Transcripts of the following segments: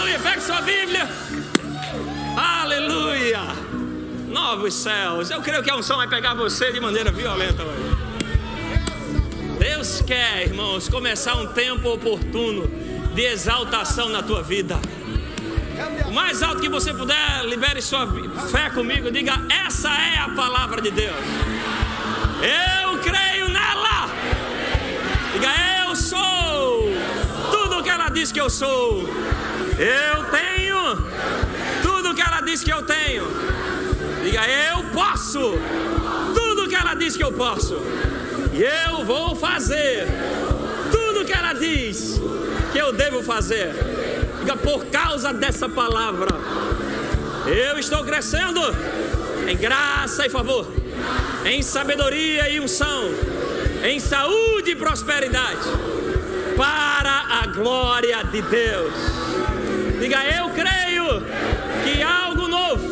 Aleluia. Pegue sua Bíblia. Aleluia. Novos céus. Eu creio que a unção vai pegar você de maneira violenta hoje. Deus quer, irmãos, começar um tempo oportuno de exaltação na tua vida. O mais alto que você puder, libere sua fé comigo. Diga: essa é a palavra de Deus. Eu creio nela. Diga: eu sou tudo que ela diz que eu sou. Eu tenho tudo que ela diz que eu tenho. Diga: eu posso tudo que ela diz que eu posso. E eu vou fazer tudo que ela diz que eu devo fazer. Diga: por causa dessa palavra, eu estou crescendo em graça e favor, em sabedoria e unção, em saúde e prosperidade, para a glória de Deus. Diga, eu creio que algo novo,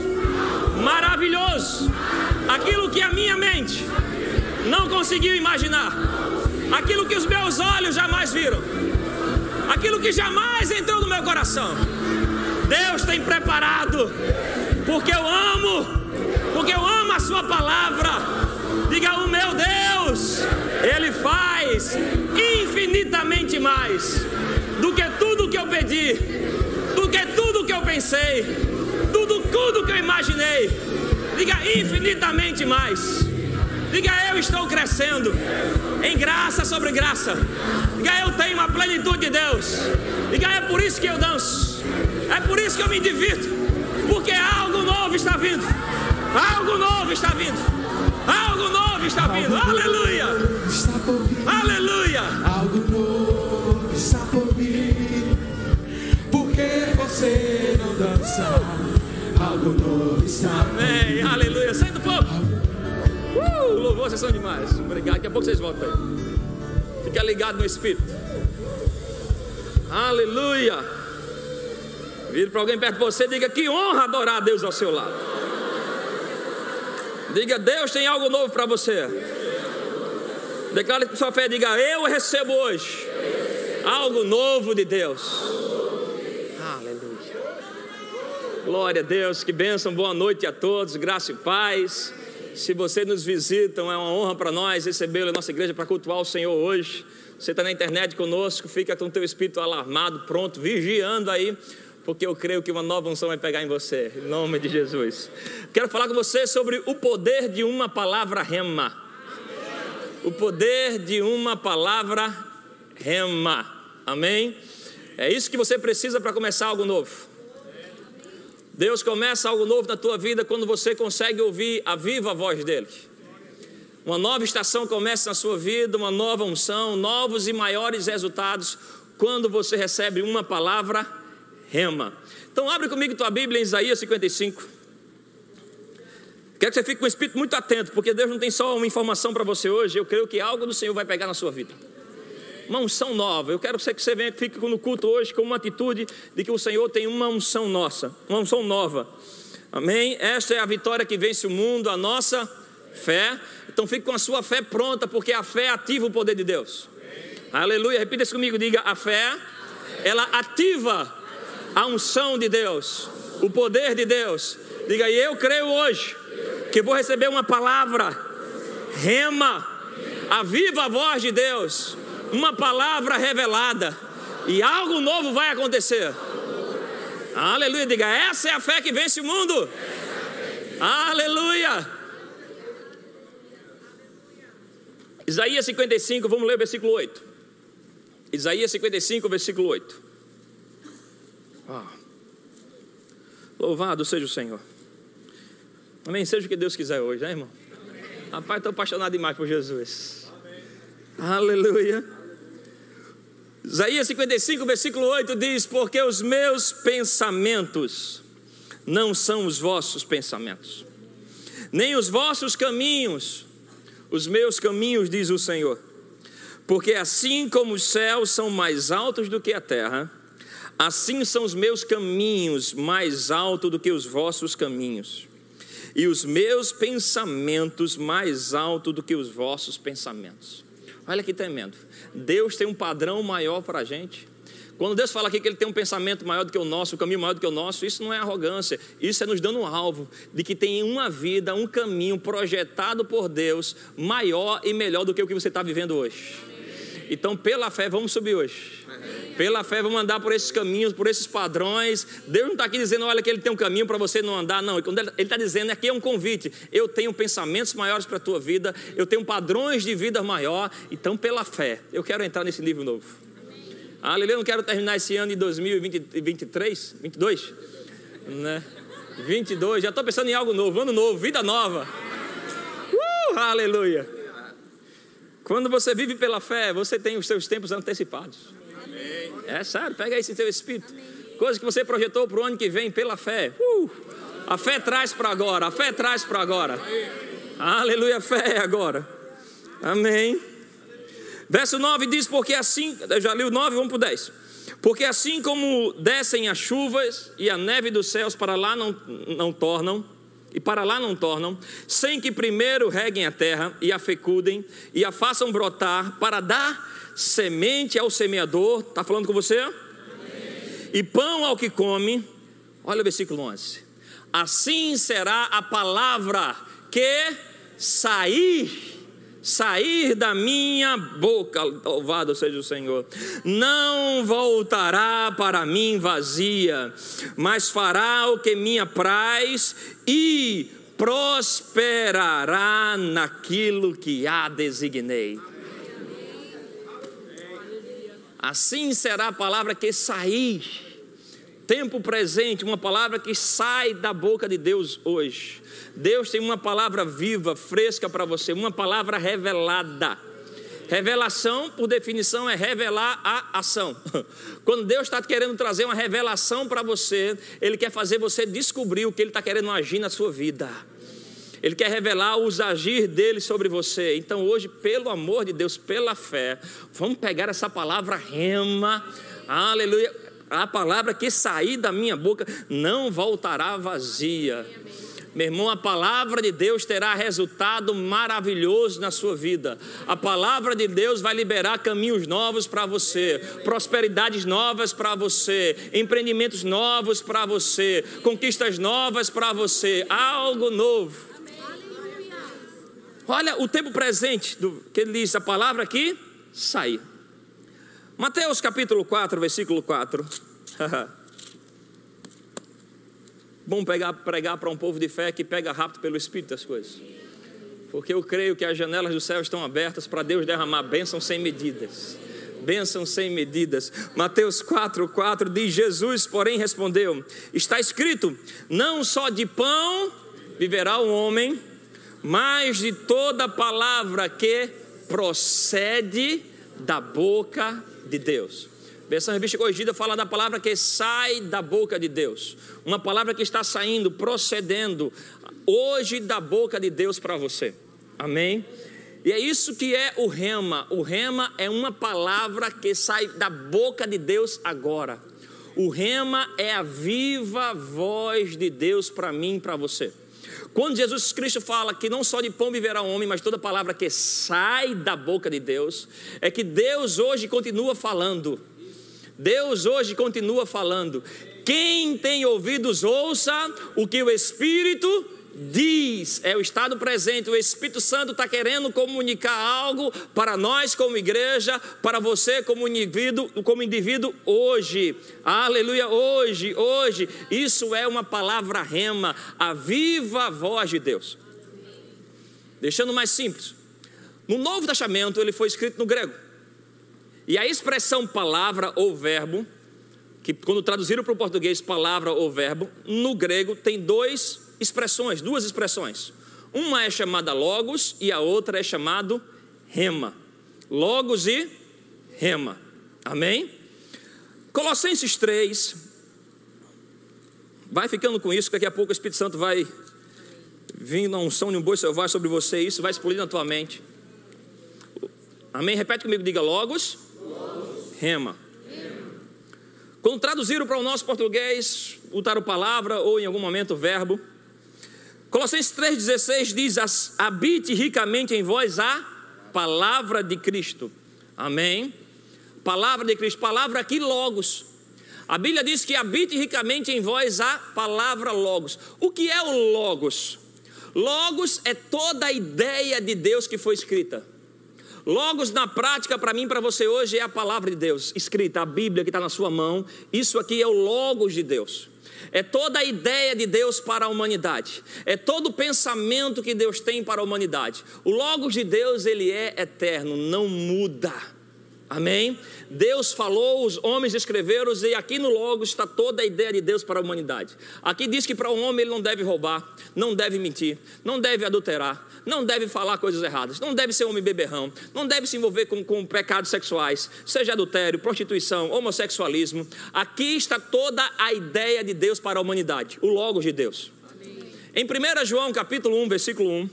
maravilhoso, aquilo que a minha mente não conseguiu imaginar, aquilo que os meus olhos jamais viram, aquilo que jamais entrou no meu coração. Deus tem preparado, porque eu amo, porque eu amo a Sua palavra. Diga o meu Deus, Ele faz infinitamente mais do que tudo que eu pedi, do que tudo que eu pensei, tudo, tudo que eu imaginei. Diga infinitamente mais. Diga eu estou crescendo em graça sobre graça. Diga eu tenho a plenitude de Deus. Diga é por isso que eu danço. É por isso que eu me divirto. Porque algo novo está vindo. Algo novo está vindo. Algo novo está vindo. Aleluia. Aleluia. Porque você não dança? Algo novo está Amém. Aleluia. Sai do povo. Uh, louvor, vocês são demais. Obrigado. Daqui a pouco vocês voltam aí. Fica ligado no Espírito. Aleluia. Vire para alguém perto de você e diga que honra adorar a Deus ao seu lado. Diga, Deus tem algo novo para você. Declare com sua fé, diga, eu recebo hoje algo novo de Deus. Glória a Deus, que bênção, boa noite a todos, graça e paz. Se você nos visitam, é uma honra para nós recebê-lo na nossa igreja para cultuar o Senhor hoje. Você está na internet conosco, fica com o teu espírito alarmado, pronto, vigiando aí, porque eu creio que uma nova unção vai pegar em você, em nome de Jesus. Quero falar com você sobre o poder de uma palavra rema. O poder de uma palavra rema. Amém? É isso que você precisa para começar algo novo. Deus começa algo novo na tua vida quando você consegue ouvir a viva voz dele. Uma nova estação começa na sua vida, uma nova unção, novos e maiores resultados quando você recebe uma palavra rema. Então abre comigo tua Bíblia em Isaías 55. Quero que você fique com o espírito muito atento, porque Deus não tem só uma informação para você hoje, eu creio que algo do Senhor vai pegar na sua vida. Uma unção nova. Eu quero que você venha, fique no culto hoje com uma atitude de que o Senhor tem uma unção nossa, uma unção nova. Amém? Esta é a vitória que vence o mundo, a nossa fé. Então fique com a sua fé pronta, porque a fé ativa o poder de Deus. Aleluia. Repita isso comigo, diga: a fé, ela ativa a unção de Deus, o poder de Deus. Diga, e eu creio hoje que vou receber uma palavra, rema, a viva voz de Deus, uma palavra revelada, e algo novo vai acontecer. Aleluia, diga, essa é a fé que vence o mundo. Aleluia. Isaías 55, vamos ler o versículo 8. Isaías 55, versículo 8. Ah. Louvado seja o Senhor. Amém. Seja o que Deus quiser hoje, né, irmão? Rapaz, estou apaixonado demais por Jesus. Amém. Aleluia. Isaías 55, versículo 8 diz: Porque os meus pensamentos não são os vossos pensamentos, nem os vossos caminhos, os meus caminhos, diz o Senhor. Porque assim como os céus são mais altos do que a terra, assim são os meus caminhos mais altos do que os vossos caminhos, e os meus pensamentos mais altos do que os vossos pensamentos. Olha que tremendo. Deus tem um padrão maior para a gente. Quando Deus fala aqui que Ele tem um pensamento maior do que o nosso, um caminho maior do que o nosso, isso não é arrogância, isso é nos dando um alvo de que tem uma vida, um caminho projetado por Deus maior e melhor do que o que você está vivendo hoje. Então, pela fé, vamos subir hoje. Pela fé, vamos andar por esses caminhos, por esses padrões. Deus não está aqui dizendo, olha, que Ele tem um caminho para você não andar, não. Ele está dizendo, aqui é um convite. Eu tenho pensamentos maiores para a tua vida, eu tenho padrões de vida maior. Então, pela fé, eu quero entrar nesse livro novo. Aleluia, eu não quero terminar esse ano de 2023, 22, né? 22, já estou pensando em algo novo, ano novo, vida nova. Uh, aleluia. Quando você vive pela fé, você tem os seus tempos antecipados. Amém. É sério, pega esse teu espírito. Coisa que você projetou para o ano que vem pela fé. Uh, a fé traz para agora, a fé traz para agora. Aleluia, fé é agora. Amém. Verso 9 diz: Porque assim, eu já li o 9, vamos para o 10. Porque assim como descem as chuvas e a neve dos céus para lá não, não tornam, e para lá não tornam, sem que primeiro reguem a terra e a fecudem e a façam brotar para dar semente ao semeador, está falando com você? Amém. E pão ao que come, olha o versículo 11: assim será a palavra que sair sair da minha boca, louvado seja o Senhor, não voltará para mim vazia, mas fará o que me apraz e prosperará naquilo que a designei. Assim será a palavra que sair, tempo presente, uma palavra que sai da boca de Deus hoje. Deus tem uma palavra viva, fresca para você, uma palavra revelada. Revelação, por definição, é revelar a ação. Quando Deus está querendo trazer uma revelação para você, Ele quer fazer você descobrir o que Ele está querendo agir na sua vida. Ele quer revelar os agir dele sobre você. Então, hoje, pelo amor de Deus, pela fé, vamos pegar essa palavra rema, aleluia. A palavra que sair da minha boca não voltará vazia. Meu irmão, a palavra de Deus terá resultado maravilhoso na sua vida. A palavra de Deus vai liberar caminhos novos para você, prosperidades novas para você, empreendimentos novos para você, conquistas novas para você, algo novo. Olha o tempo presente do que ele diz, a palavra aqui, sai. Mateus capítulo 4, versículo 4. bom pegar, pregar para um povo de fé que pega rápido pelo Espírito das coisas. Porque eu creio que as janelas do céu estão abertas para Deus derramar bênçãos sem medidas. Bênçãos sem medidas. Mateus 4, 4 diz: Jesus, porém, respondeu: Está escrito: Não só de pão viverá o homem, mas de toda palavra que procede da boca de Deus. Versão revista corrigida fala da palavra que sai da boca de Deus. Uma palavra que está saindo, procedendo hoje da boca de Deus para você. Amém? E é isso que é o rema. O rema é uma palavra que sai da boca de Deus agora. O rema é a viva voz de Deus para mim e para você. Quando Jesus Cristo fala que não só de pão viverá o homem, mas toda palavra que sai da boca de Deus, é que Deus hoje continua falando. Deus hoje continua falando. Quem tem ouvidos, ouça o que o Espírito diz. É o estado presente. O Espírito Santo está querendo comunicar algo para nós, como igreja, para você, como indivíduo, como indivíduo hoje. Aleluia, hoje, hoje. Isso é uma palavra rema, a viva voz de Deus. Deixando mais simples. No Novo Testamento, ele foi escrito no grego. E a expressão palavra ou verbo, que quando traduziram para o português palavra ou verbo, no grego tem duas expressões, duas expressões. Uma é chamada logos e a outra é chamado rema. Logos e rema. Amém? Colossenses 3. Vai ficando com isso, que daqui a pouco o Espírito Santo vai vindo a unção de um boi selvagem sobre você, isso vai explodir na tua mente. Amém? Repete comigo, diga logos rema. Quando traduziram para o nosso português, botaram palavra ou em algum momento verbo. Colossenses 3,16 diz: Habite ricamente em vós a palavra de Cristo. Amém. Palavra de Cristo, palavra aqui, logos. A Bíblia diz que habite ricamente em vós a palavra logos. O que é o logos? Logos é toda a ideia de Deus que foi escrita. Logos na prática, para mim para você hoje, é a palavra de Deus, escrita, a Bíblia que está na sua mão. Isso aqui é o Logos de Deus. É toda a ideia de Deus para a humanidade. É todo o pensamento que Deus tem para a humanidade. O Logos de Deus, ele é eterno, não muda. Amém? Deus falou, os homens escreveram, e aqui no Logos está toda a ideia de Deus para a humanidade. Aqui diz que para o homem ele não deve roubar, não deve mentir, não deve adulterar, não deve falar coisas erradas, não deve ser homem beberrão, não deve se envolver com, com pecados sexuais, seja adultério, prostituição, homossexualismo. Aqui está toda a ideia de Deus para a humanidade, o Logos de Deus. Amém. Em 1 João capítulo 1, versículo 1,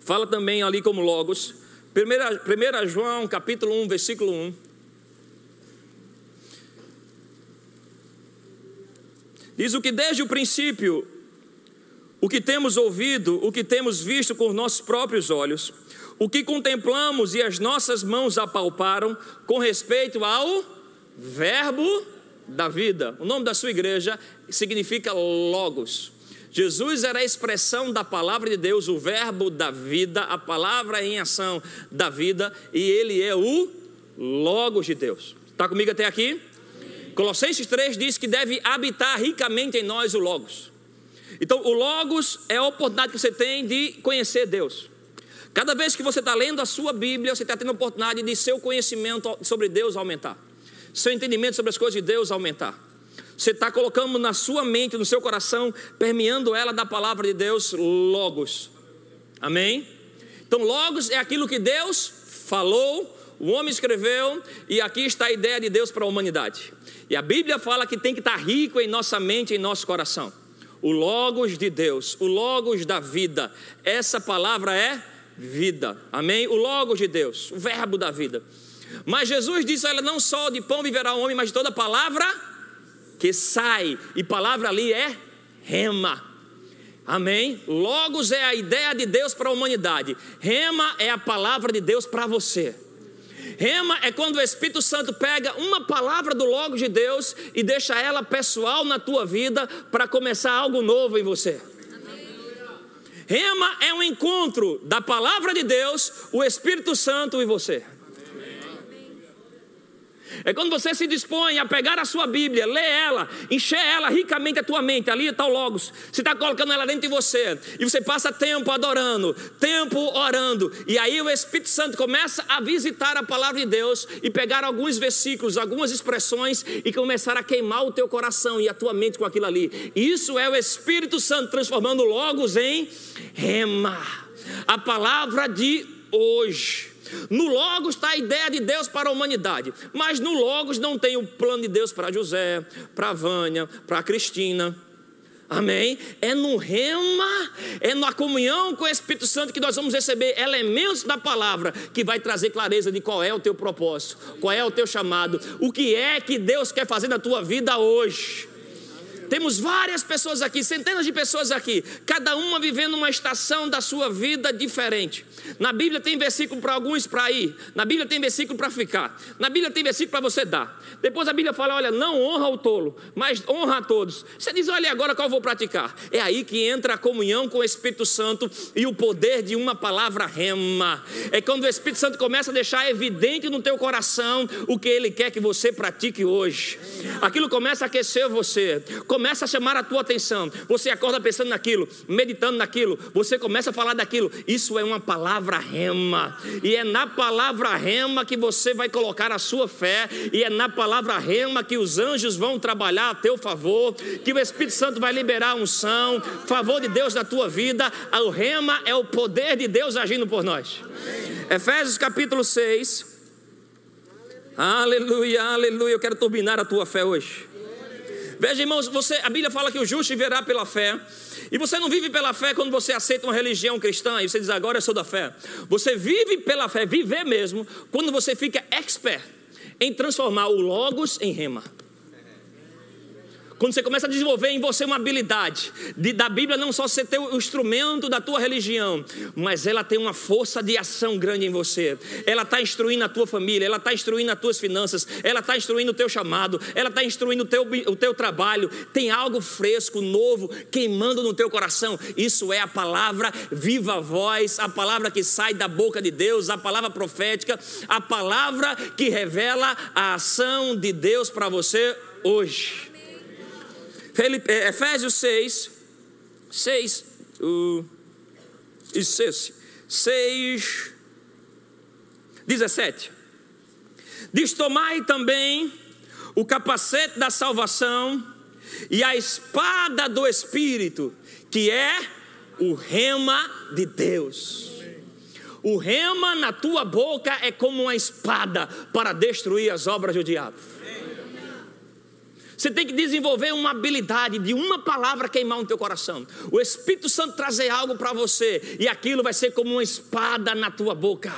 fala também ali como Logos. 1 João capítulo 1, versículo 1. Diz o que desde o princípio o que temos ouvido, o que temos visto com os nossos próprios olhos, o que contemplamos e as nossas mãos apalparam com respeito ao Verbo da vida. O nome da sua igreja significa Logos. Jesus era a expressão da palavra de Deus, o Verbo da vida, a palavra em ação da vida, e ele é o Logos de Deus. Está comigo até aqui? Colossenses 3 diz que deve habitar ricamente em nós o Logos. Então, o Logos é a oportunidade que você tem de conhecer Deus. Cada vez que você está lendo a sua Bíblia, você está tendo a oportunidade de seu conhecimento sobre Deus aumentar, seu entendimento sobre as coisas de Deus aumentar. Você está colocando na sua mente, no seu coração, permeando ela da palavra de Deus, Logos. Amém? Então, Logos é aquilo que Deus falou, o homem escreveu, e aqui está a ideia de Deus para a humanidade. E a Bíblia fala que tem que estar rico em nossa mente, em nosso coração o Logos de Deus, o Logos da vida. Essa palavra é vida, amém? O Logos de Deus, o Verbo da vida. Mas Jesus disse: Olha, não só de pão viverá o homem, mas de toda palavra que sai, e palavra ali é rema. Amém? Logos é a ideia de Deus para a humanidade, rema é a palavra de Deus para você. Rema é quando o Espírito Santo pega uma palavra do Logo de Deus e deixa ela pessoal na tua vida para começar algo novo em você. Rema é um encontro da palavra de Deus, o Espírito Santo e você. É quando você se dispõe a pegar a sua Bíblia, ler ela, encher ela ricamente a tua mente, ali está o Logos, você está colocando ela dentro de você, e você passa tempo adorando, tempo orando, e aí o Espírito Santo começa a visitar a palavra de Deus e pegar alguns versículos, algumas expressões e começar a queimar o teu coração e a tua mente com aquilo ali. Isso é o Espírito Santo transformando Logos em rema, a palavra de hoje. No Logos está a ideia de Deus para a humanidade, mas no Logos não tem o plano de Deus para José, para Vânia, para Cristina. Amém? É no rema, é na comunhão com o Espírito Santo que nós vamos receber elementos da palavra que vai trazer clareza de qual é o teu propósito, qual é o teu chamado, o que é que Deus quer fazer na tua vida hoje. Temos várias pessoas aqui, centenas de pessoas aqui, cada uma vivendo uma estação da sua vida diferente. Na Bíblia tem versículo para alguns para ir, na Bíblia tem versículo para ficar, na Bíblia tem versículo para você dar. Depois a Bíblia fala: olha, não honra o tolo, mas honra a todos. Você diz: olha, agora qual vou praticar? É aí que entra a comunhão com o Espírito Santo e o poder de uma palavra rema. É quando o Espírito Santo começa a deixar evidente no teu coração o que ele quer que você pratique hoje. Aquilo começa a aquecer você, a chamar a tua atenção. Você acorda pensando naquilo, meditando naquilo, você começa a falar daquilo. Isso é uma palavra rema. E é na palavra rema que você vai colocar a sua fé, e é na palavra rema que os anjos vão trabalhar a teu favor, que o Espírito Santo vai liberar unção, favor de Deus na tua vida. O rema é o poder de Deus agindo por nós. Efésios capítulo 6. Aleluia, aleluia. Eu quero turbinar a tua fé hoje. Veja, irmãos, você, a Bíblia fala que o justo viverá pela fé. E você não vive pela fé quando você aceita uma religião cristã e você diz, agora eu sou da fé. Você vive pela fé, viver mesmo, quando você fica expert em transformar o Logos em rema. Quando você começa a desenvolver em você uma habilidade de, da Bíblia não só ser o instrumento da tua religião, mas ela tem uma força de ação grande em você. Ela está instruindo a tua família, ela está instruindo as tuas finanças, ela está instruindo o teu chamado, ela está instruindo o teu, o teu trabalho. Tem algo fresco, novo, queimando no teu coração. Isso é a palavra viva voz, a palavra que sai da boca de Deus, a palavra profética, a palavra que revela a ação de Deus para você hoje. É, Efésios 6, 6, uh, isso, 6, 17. Diz: Tomai também o capacete da salvação e a espada do Espírito, que é o rema de Deus. O rema na tua boca é como uma espada para destruir as obras do diabo. Você tem que desenvolver uma habilidade de uma palavra queimar no teu coração. O Espírito Santo trazer algo para você e aquilo vai ser como uma espada na tua boca.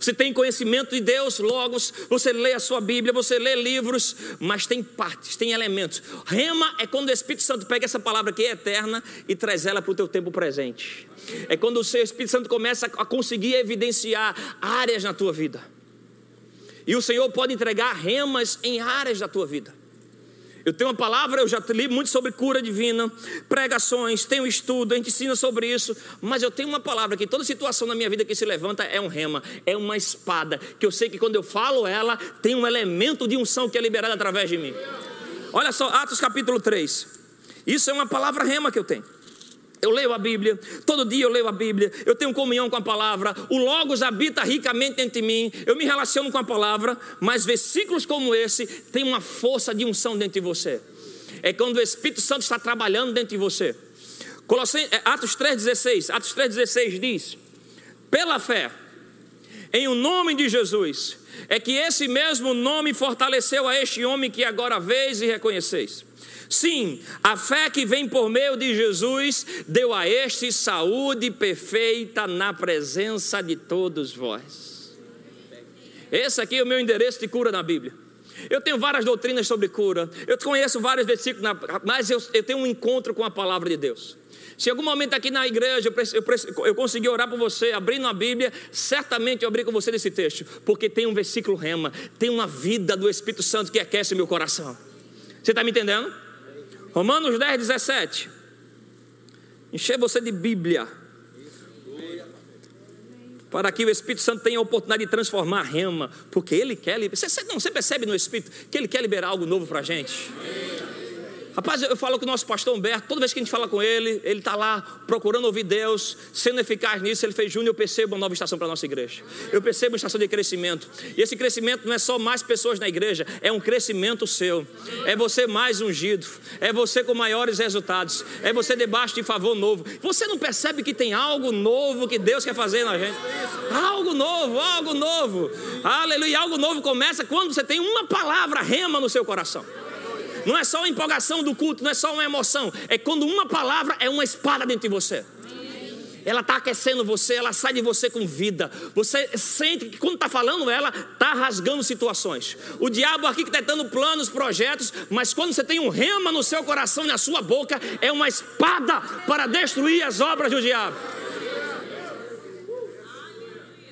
Você tem conhecimento de Deus, logos, você lê a sua Bíblia, você lê livros, mas tem partes, tem elementos. Rema é quando o Espírito Santo pega essa palavra que é eterna e traz ela para o teu tempo presente. É quando o seu Espírito Santo começa a conseguir evidenciar áreas na tua vida. E o Senhor pode entregar remas em áreas da tua vida. Eu tenho uma palavra, eu já li muito sobre cura divina, pregações, tenho estudo, a gente ensina sobre isso, mas eu tenho uma palavra que toda situação na minha vida que se levanta é um rema, é uma espada, que eu sei que quando eu falo ela, tem um elemento de unção que é liberado através de mim. Olha só, Atos capítulo 3. Isso é uma palavra rema que eu tenho. Eu leio a Bíblia, todo dia eu leio a Bíblia, eu tenho comunhão com a palavra, o Logos habita ricamente entre mim, eu me relaciono com a palavra, mas versículos como esse têm uma força de unção dentro de você. É quando o Espírito Santo está trabalhando dentro de você. É, Atos 3,16, Atos 3,16 diz: pela fé, em o nome de Jesus, é que esse mesmo nome fortaleceu a este homem que agora vês e reconheceis. Sim, a fé que vem por meio de Jesus deu a este saúde perfeita na presença de todos vós. Esse aqui é o meu endereço de cura na Bíblia. Eu tenho várias doutrinas sobre cura, eu conheço vários versículos, mas eu, eu tenho um encontro com a palavra de Deus. Se algum momento aqui na igreja eu, eu, eu orar por você, abrindo a Bíblia, certamente eu abri com você nesse texto, porque tem um versículo rema, tem uma vida do Espírito Santo que aquece meu coração. Você está me entendendo? Romanos 10, 17. Encher você de Bíblia. Para que o Espírito Santo tenha a oportunidade de transformar a rema. Porque Ele quer. Você, não, você percebe no Espírito que Ele quer liberar algo novo para a gente? Rapaz, eu falo com o nosso pastor Humberto, toda vez que a gente fala com ele, ele está lá procurando ouvir Deus, sendo eficaz nisso. Ele fez, Júnior, eu percebo uma nova estação para a nossa igreja. Eu percebo uma estação de crescimento. E esse crescimento não é só mais pessoas na igreja, é um crescimento seu. É você mais ungido, é você com maiores resultados, é você debaixo de favor novo. Você não percebe que tem algo novo que Deus quer fazer na gente? Algo novo, algo novo. Aleluia. Algo novo começa quando você tem uma palavra rema no seu coração. Não é só uma empolgação do culto, não é só uma emoção. É quando uma palavra é uma espada dentro de você. Ela está aquecendo você, ela sai de você com vida. Você sente que quando está falando ela, está rasgando situações. O diabo aqui que está dando planos, projetos, mas quando você tem um rema no seu coração e na sua boca, é uma espada para destruir as obras do diabo.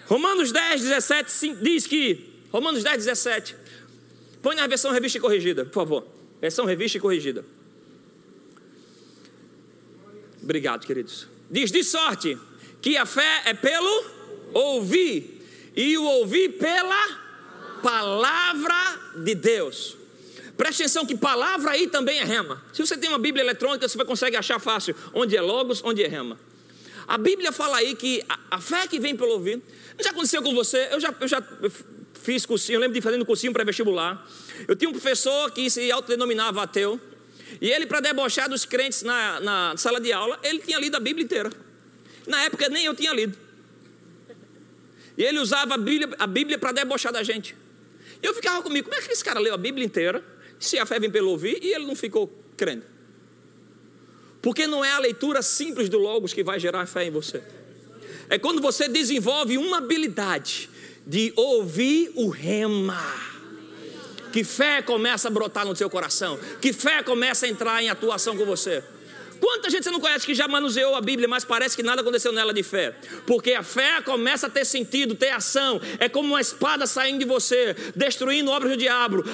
Romanos 10, 17 diz que. Romanos 10, 17. Põe na versão revista e corrigida, por favor. Versão revista e corrigida. Obrigado, queridos. Diz de sorte que a fé é pelo ouvir, e o ouvir pela palavra de Deus. Preste atenção que palavra aí também é rema. Se você tem uma Bíblia eletrônica, você consegue achar fácil onde é logos, onde é rema. A Bíblia fala aí que a, a fé que vem pelo ouvir. Já aconteceu com você? Eu já, eu já fiz cursinho, eu lembro de fazendo cursinho para vestibular. Eu tinha um professor que se autodenominava ateu, e ele, para debochar dos crentes na, na sala de aula, ele tinha lido a Bíblia inteira. Na época nem eu tinha lido. E ele usava a Bíblia, a Bíblia para debochar da gente. E eu ficava comigo, como é que esse cara leu a Bíblia inteira, se a fé vem pelo ouvir, e ele não ficou crendo? Porque não é a leitura simples do Logos que vai gerar fé em você. É quando você desenvolve uma habilidade de ouvir o rema que fé começa a brotar no seu coração, que fé começa a entrar em atuação com você. Quanta gente você não conhece que já manuseou a Bíblia, mas parece que nada aconteceu nela de fé? Porque a fé começa a ter sentido, ter ação. É como uma espada saindo de você, destruindo obras do diabo,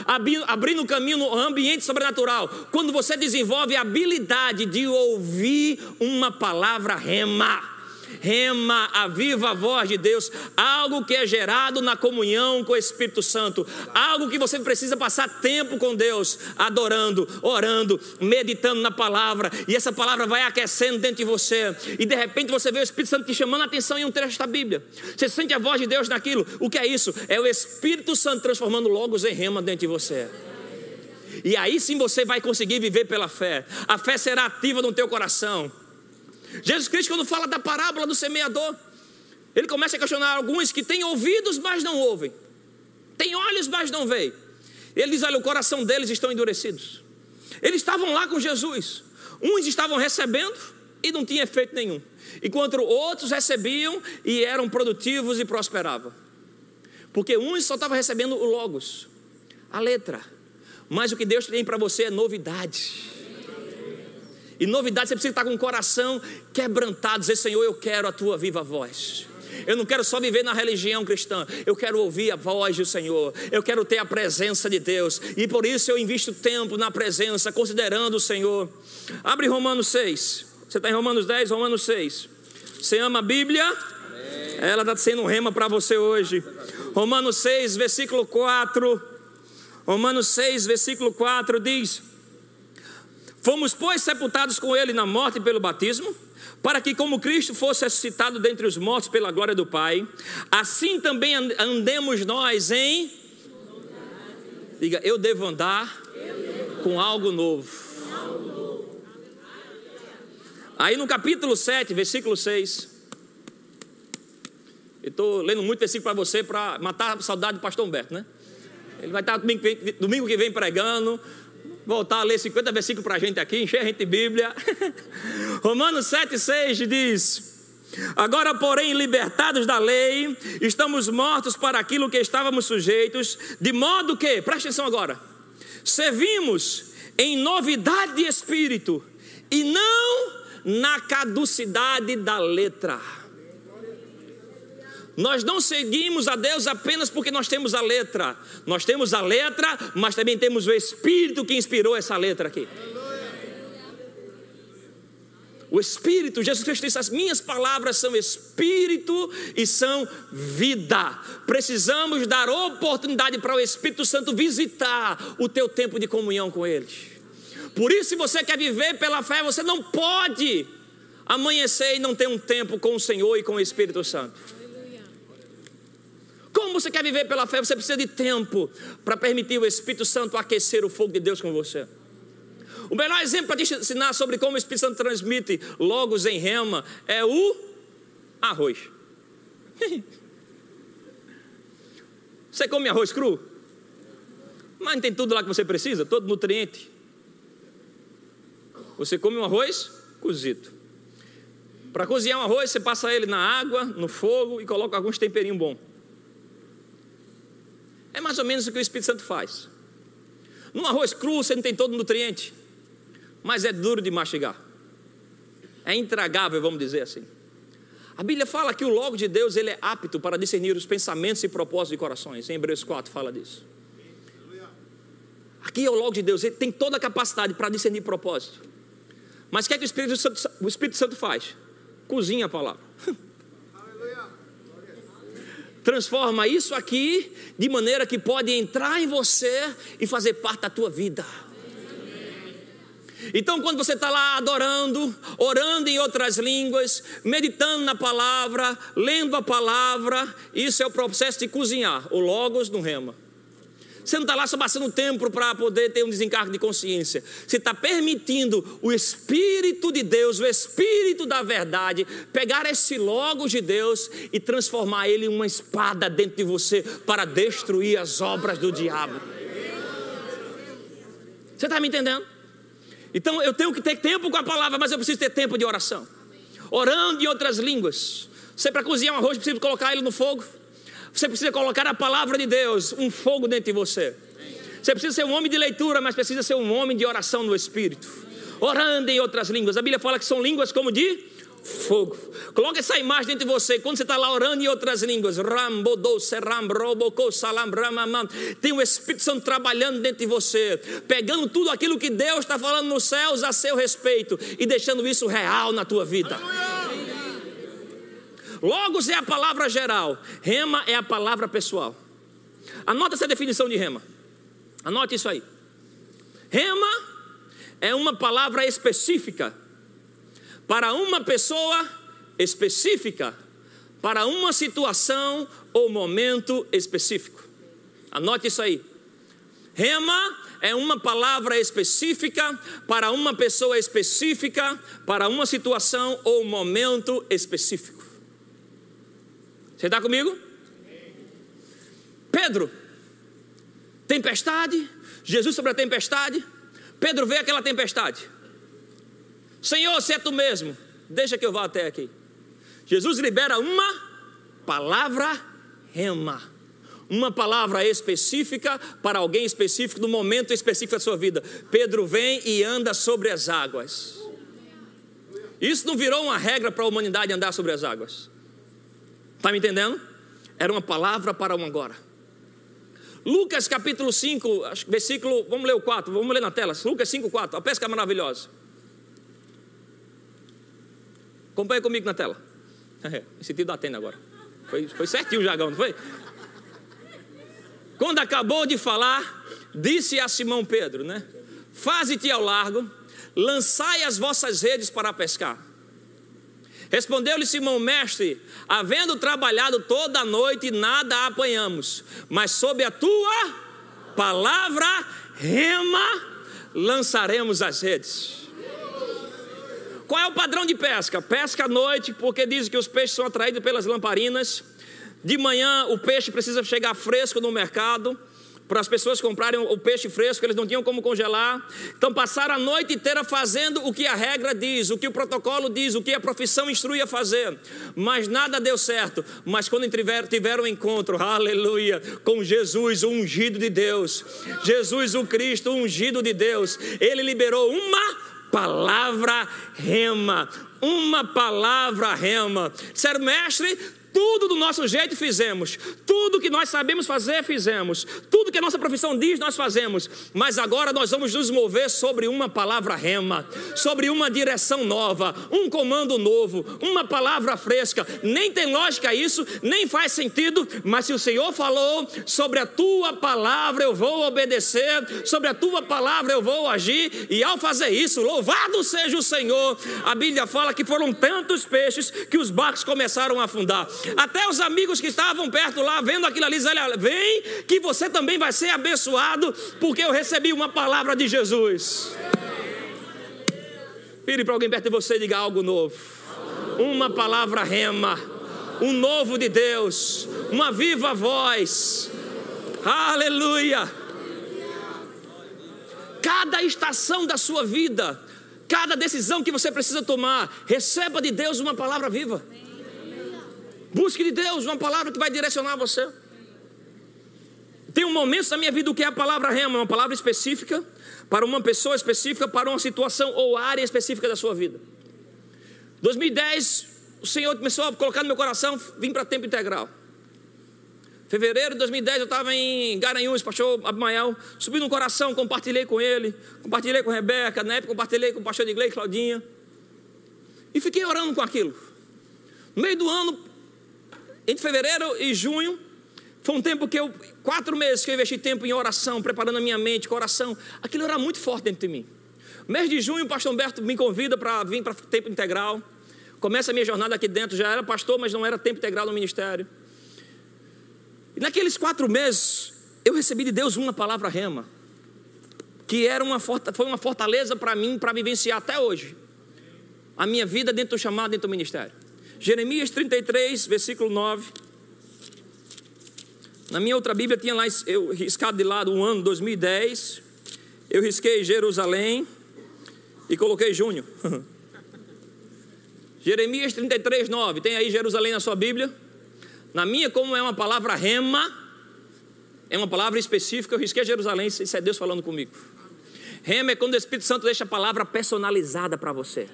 abrindo caminho no ambiente sobrenatural. Quando você desenvolve a habilidade de ouvir uma palavra rema rema a viva voz de Deus, algo que é gerado na comunhão com o Espírito Santo, algo que você precisa passar tempo com Deus, adorando, orando, meditando na palavra, e essa palavra vai aquecendo dentro de você, e de repente você vê o Espírito Santo te chamando a atenção em um trecho da Bíblia, você sente a voz de Deus naquilo, o que é isso? É o Espírito Santo transformando logos em rema dentro de você. E aí sim você vai conseguir viver pela fé. A fé será ativa no teu coração. Jesus Cristo, quando fala da parábola do semeador, ele começa a questionar alguns que têm ouvidos, mas não ouvem, têm olhos, mas não veem. Ele diz: Olha, o coração deles estão endurecidos. Eles estavam lá com Jesus, uns estavam recebendo e não tinha efeito nenhum, enquanto outros recebiam e eram produtivos e prosperavam. Porque uns só estavam recebendo o Logos, a letra, mas o que Deus tem para você é novidade. E novidade, você precisa estar com o coração quebrantado, dizer: Senhor, eu quero a tua viva voz. Eu não quero só viver na religião cristã, eu quero ouvir a voz do Senhor, eu quero ter a presença de Deus, e por isso eu invisto tempo na presença, considerando o Senhor. Abre Romanos 6, você está em Romanos 10, Romanos 6. Você ama a Bíblia? Amém. Ela está sendo um rema para você hoje. Romanos 6, versículo 4. Romanos 6, versículo 4 diz. Fomos, pois, sepultados com ele na morte pelo batismo, para que, como Cristo fosse ressuscitado dentre os mortos pela glória do Pai, assim também andemos nós em. Diga, eu devo andar com algo novo. Aí no capítulo 7, versículo 6. Eu estou lendo muito versículo para você para matar a saudade do pastor Humberto, né? Ele vai estar domingo, domingo que vem pregando, voltar a ler 50 versículos para a gente aqui, encher a gente de Bíblia. Romanos 7, 6 diz: Agora, porém, libertados da lei, estamos mortos para aquilo que estávamos sujeitos, de modo que, preste atenção agora, servimos em novidade de espírito e não na caducidade da letra. Nós não seguimos a Deus apenas porque nós temos a letra. Nós temos a letra, mas também temos o Espírito que inspirou essa letra aqui. O Espírito, Jesus Cristo disse: As minhas palavras são Espírito e são vida. Precisamos dar oportunidade para o Espírito Santo visitar o teu tempo de comunhão com Ele. Por isso, se você quer viver pela fé, você não pode amanhecer e não ter um tempo com o Senhor e com o Espírito Santo. Como você quer viver pela fé? Você precisa de tempo para permitir o Espírito Santo aquecer o fogo de Deus com você. O melhor exemplo para te ensinar sobre como o Espírito Santo transmite logos em rema é o arroz. Você come arroz cru? Mas não tem tudo lá que você precisa, todo nutriente. Você come um arroz cozido. Para cozinhar um arroz, você passa ele na água, no fogo e coloca alguns temperinhos bons. É mais ou menos o que o Espírito Santo faz. No arroz cru você não tem todo o nutriente, mas é duro de mastigar. É intragável, vamos dizer assim. A Bíblia fala que o logo de Deus ele é apto para discernir os pensamentos e propósitos de corações. Em Hebreus 4 fala disso. Aqui é o logo de Deus, ele tem toda a capacidade para discernir propósito. Mas o que é que o Espírito Santo, o Espírito Santo faz? Cozinha a palavra. transforma isso aqui de maneira que pode entrar em você e fazer parte da tua vida. Então, quando você está lá adorando, orando em outras línguas, meditando na palavra, lendo a palavra, isso é o processo de cozinhar, o Logos no Rema. Você não está lá só passando tempo para poder ter um desencargo de consciência. Você está permitindo o Espírito de Deus, o Espírito da verdade, pegar esse logo de Deus e transformar ele em uma espada dentro de você para destruir as obras do diabo. Você está me entendendo? Então eu tenho que ter tempo com a palavra, mas eu preciso ter tempo de oração. Orando em outras línguas. Você para cozinhar um arroz precisa colocar ele no fogo. Você precisa colocar a palavra de Deus, um fogo dentro de você. Você precisa ser um homem de leitura, mas precisa ser um homem de oração no Espírito. Orando em outras línguas. A Bíblia fala que são línguas como de fogo. Coloque essa imagem dentro de você. Quando você está lá orando em outras línguas, tem o Espírito Santo trabalhando dentro de você, pegando tudo aquilo que Deus está falando nos céus a seu respeito e deixando isso real na tua vida. Logos é a palavra geral, rema é a palavra pessoal. Anota essa definição de rema. Anote isso aí. Rema é uma palavra específica para uma pessoa específica, para uma situação ou momento específico. Anote isso aí. Rema é uma palavra específica para uma pessoa específica, para uma situação ou momento específico. Você está comigo? Pedro, tempestade, Jesus sobre a tempestade. Pedro vê aquela tempestade. Senhor, se é tu mesmo, deixa que eu vá até aqui. Jesus libera uma palavra rema, uma palavra específica para alguém específico, no momento específico da sua vida. Pedro vem e anda sobre as águas. Isso não virou uma regra para a humanidade andar sobre as águas. Está me entendendo? Era uma palavra para um agora. Lucas capítulo 5, versículo, vamos ler o 4, vamos ler na tela. Lucas 5, 4, a pesca maravilhosa. Acompanha comigo na tela. Esse tio da Atena agora. Foi, foi certinho o jagão, não foi? Quando acabou de falar, disse a Simão Pedro, né? Faze-te ao largo, lançai as vossas redes para pescar. Respondeu-lhe Simão, mestre, havendo trabalhado toda a noite, nada apanhamos, mas sob a tua palavra, rema, lançaremos as redes. Qual é o padrão de pesca? Pesca à noite, porque dizem que os peixes são atraídos pelas lamparinas. De manhã o peixe precisa chegar fresco no mercado para as pessoas comprarem o peixe fresco, eles não tinham como congelar. Então passaram a noite inteira fazendo o que a regra diz, o que o protocolo diz, o que a profissão instrui a fazer. Mas nada deu certo. Mas quando tiveram, tiveram um encontro, aleluia, com Jesus, o ungido de Deus, Jesus o Cristo, o ungido de Deus, ele liberou uma palavra rema. Uma palavra rema. Sério, mestre, tudo do nosso jeito fizemos, tudo que nós sabemos fazer, fizemos, tudo que a nossa profissão diz, nós fazemos, mas agora nós vamos nos mover sobre uma palavra rema, sobre uma direção nova, um comando novo, uma palavra fresca. Nem tem lógica isso, nem faz sentido, mas se o Senhor falou, sobre a tua palavra eu vou obedecer, sobre a tua palavra eu vou agir, e ao fazer isso, louvado seja o Senhor. A Bíblia fala que foram tantos peixes que os barcos começaram a afundar. Até os amigos que estavam perto lá, vendo aquilo ali, dizem: olha, vem que você também vai ser abençoado, porque eu recebi uma palavra de Jesus. Vire para alguém perto de você e diga algo novo. Uma palavra rema, um novo de Deus, uma viva voz. Aleluia. Cada estação da sua vida, cada decisão que você precisa tomar, receba de Deus uma palavra viva. Busque de Deus uma palavra que vai direcionar você. Tem um momento na minha vida que é a palavra rema, uma palavra específica para uma pessoa específica, para uma situação ou área específica da sua vida. 2010, o Senhor começou a colocar no meu coração, vim para tempo integral. Fevereiro de 2010 eu estava em Garanhuns, pastor Abimael, subi no coração, compartilhei com ele, compartilhei com Rebeca, na época compartilhei com o pastor de Iglesias, Claudinha. E fiquei orando com aquilo. No meio do ano, entre fevereiro e junho, foi um tempo que eu, quatro meses que eu investi tempo em oração, preparando a minha mente, coração. Aquilo era muito forte dentro de mim. Mês de junho, o pastor Humberto me convida para vir para tempo integral. Começa a minha jornada aqui dentro. Já era pastor, mas não era tempo integral no ministério. E naqueles quatro meses, eu recebi de Deus uma palavra rema, que era uma, foi uma fortaleza para mim, para vivenciar até hoje a minha vida dentro do chamado, dentro do ministério. Jeremias 33, versículo 9. Na minha outra Bíblia tinha lá eu riscado de lado o ano 2010. Eu risquei Jerusalém e coloquei junho. Jeremias 33, 9. Tem aí Jerusalém na sua Bíblia? Na minha, como é uma palavra rema, é uma palavra específica, eu risquei Jerusalém, isso é Deus falando comigo. Rema é quando o Espírito Santo deixa a palavra personalizada para você.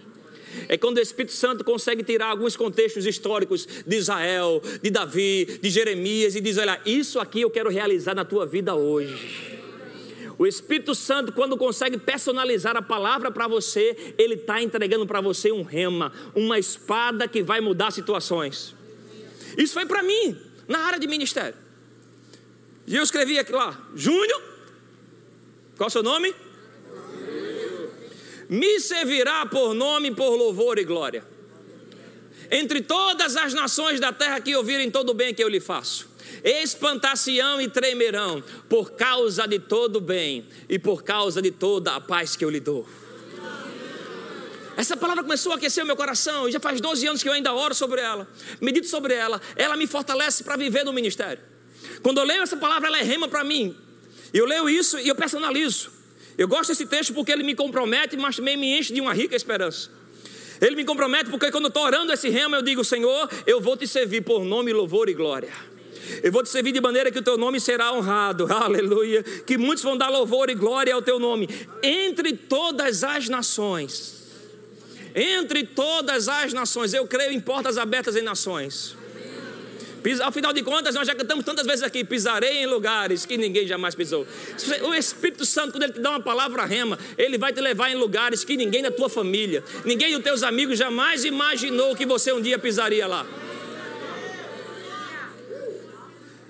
É quando o Espírito Santo consegue tirar alguns contextos históricos de Israel, de Davi, de Jeremias e diz: Olha, isso aqui eu quero realizar na tua vida hoje. O Espírito Santo, quando consegue personalizar a palavra para você, ele está entregando para você um rema, uma espada que vai mudar situações. Isso foi para mim, na área de ministério. E eu escrevi aqui lá, Júnior, qual é o seu nome? Me servirá por nome, por louvor e glória. Entre todas as nações da terra que ouvirem todo o bem que eu lhe faço, espantar-se-ão e tremerão por causa de todo o bem e por causa de toda a paz que eu lhe dou. Essa palavra começou a aquecer o meu coração, e já faz 12 anos que eu ainda oro sobre ela, medito sobre ela, ela me fortalece para viver no ministério. Quando eu leio essa palavra, ela é rema para mim. Eu leio isso e eu personalizo. Eu gosto desse texto porque ele me compromete, mas também me enche de uma rica esperança. Ele me compromete porque quando eu estou orando esse rema, eu digo, Senhor, eu vou te servir por nome, louvor e glória. Eu vou te servir de maneira que o teu nome será honrado, aleluia. Que muitos vão dar louvor e glória ao teu nome, entre todas as nações. Entre todas as nações, eu creio em portas abertas em nações. Afinal de contas, nós já cantamos tantas vezes aqui: pisarei em lugares que ninguém jamais pisou. O Espírito Santo, quando Ele te dá uma palavra rema, Ele vai te levar em lugares que ninguém da tua família, ninguém dos teus amigos jamais imaginou que você um dia pisaria lá.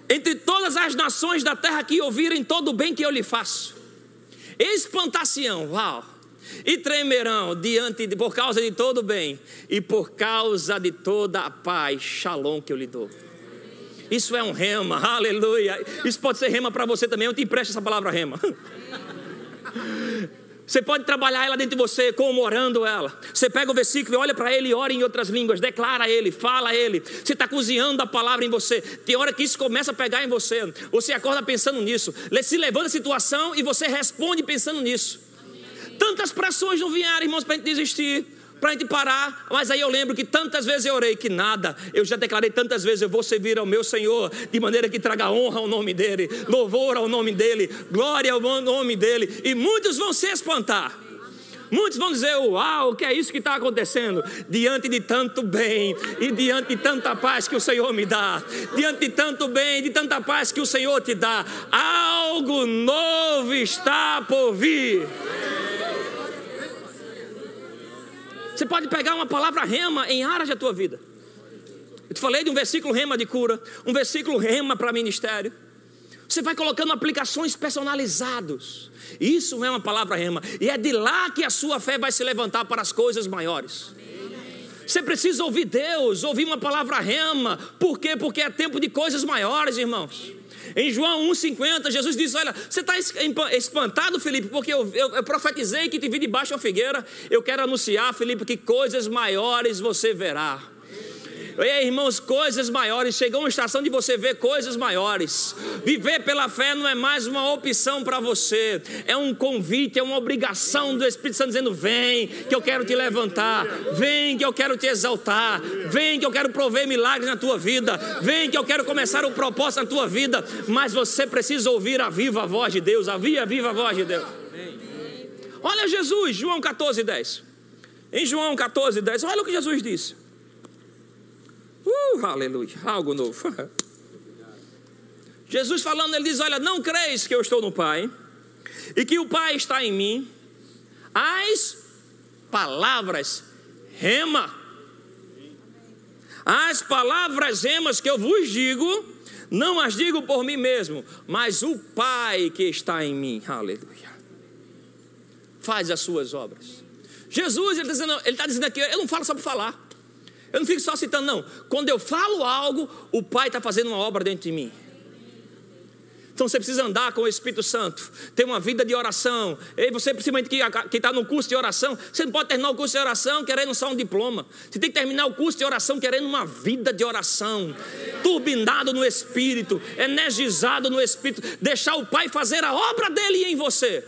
Entre todas as nações da terra que ouvirem todo o bem que eu lhe faço, espantação, uau, e tremerão diante de, por causa de todo o bem e por causa de toda a paz, shalom que eu lhe dou. Isso é um rema, aleluia. Isso pode ser rema para você também. Eu te empresto essa palavra rema. Você pode trabalhar ela dentro de você, comemorando ela. Você pega o versículo, olha para ele, ora em outras línguas, declara ele, fala ele. Você está cozinhando a palavra em você. Tem hora que isso começa a pegar em você. Você acorda pensando nisso. Se levanta a situação e você responde pensando nisso. Tantas pressões não vieram, irmãos, para a gente desistir para a gente parar. Mas aí eu lembro que tantas vezes eu orei que nada, eu já declarei tantas vezes: eu vou servir ao meu Senhor, de maneira que traga honra ao nome dEle, louvor ao nome dEle, glória ao nome dEle, e muitos vão se espantar. Muitos vão dizer: Uau, o que é isso que está acontecendo? Diante de tanto bem e diante de tanta paz que o Senhor me dá, diante de tanto bem e de tanta paz que o Senhor te dá, algo novo está por vir. Você pode pegar uma palavra rema em áreas da tua vida. Eu te falei de um versículo rema de cura, um versículo rema para ministério. Você vai colocando aplicações personalizadas. Isso é uma palavra rema. E é de lá que a sua fé vai se levantar para as coisas maiores. Você precisa ouvir Deus, ouvir uma palavra rema. Por quê? Porque é tempo de coisas maiores, irmãos. Em João 1,50, Jesus diz: Olha, você está espantado, Felipe, porque eu, eu, eu, profetizei que te vi debaixo da figueira. Eu quero anunciar, Felipe, que coisas maiores você verá. Ei, irmãos, coisas maiores. Chegou uma estação de você ver coisas maiores. Viver pela fé não é mais uma opção para você, é um convite, é uma obrigação do Espírito Santo dizendo: Vem, que eu quero te levantar. Vem, que eu quero te exaltar. Vem, que eu quero prover milagres na tua vida. Vem, que eu quero começar o propósito na tua vida. Mas você precisa ouvir a viva voz de Deus. A viva, viva voz de Deus. Olha Jesus, João 14, 10. Em João 14, 10, olha o que Jesus disse. Uh, aleluia, algo novo. Jesus falando, ele diz: Olha, não creis que eu estou no Pai e que o Pai está em mim. As palavras rema, as palavras remas que eu vos digo, não as digo por mim mesmo, mas o Pai que está em mim. Aleluia. Faz as suas obras. Jesus, ele está dizendo, tá dizendo aqui, eu não falo só para falar. Eu não fico só citando, não. Quando eu falo algo, o Pai está fazendo uma obra dentro de mim. Então você precisa andar com o Espírito Santo, ter uma vida de oração. E você, principalmente que está no curso de oração, você não pode terminar o curso de oração querendo só um diploma. Você tem que terminar o curso de oração querendo uma vida de oração, turbinado no Espírito, energizado no Espírito, deixar o Pai fazer a obra dele em você.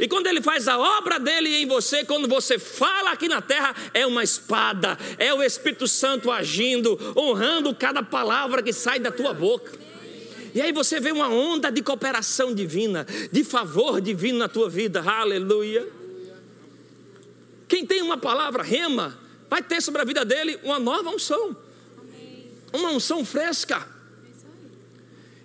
E quando ele faz a obra dele em você, quando você fala aqui na terra, é uma espada, é o Espírito Santo agindo, honrando cada palavra que sai da tua boca. E aí você vê uma onda de cooperação divina, de favor divino na tua vida. Aleluia. Quem tem uma palavra rema, vai ter sobre a vida dele uma nova unção. Uma unção fresca.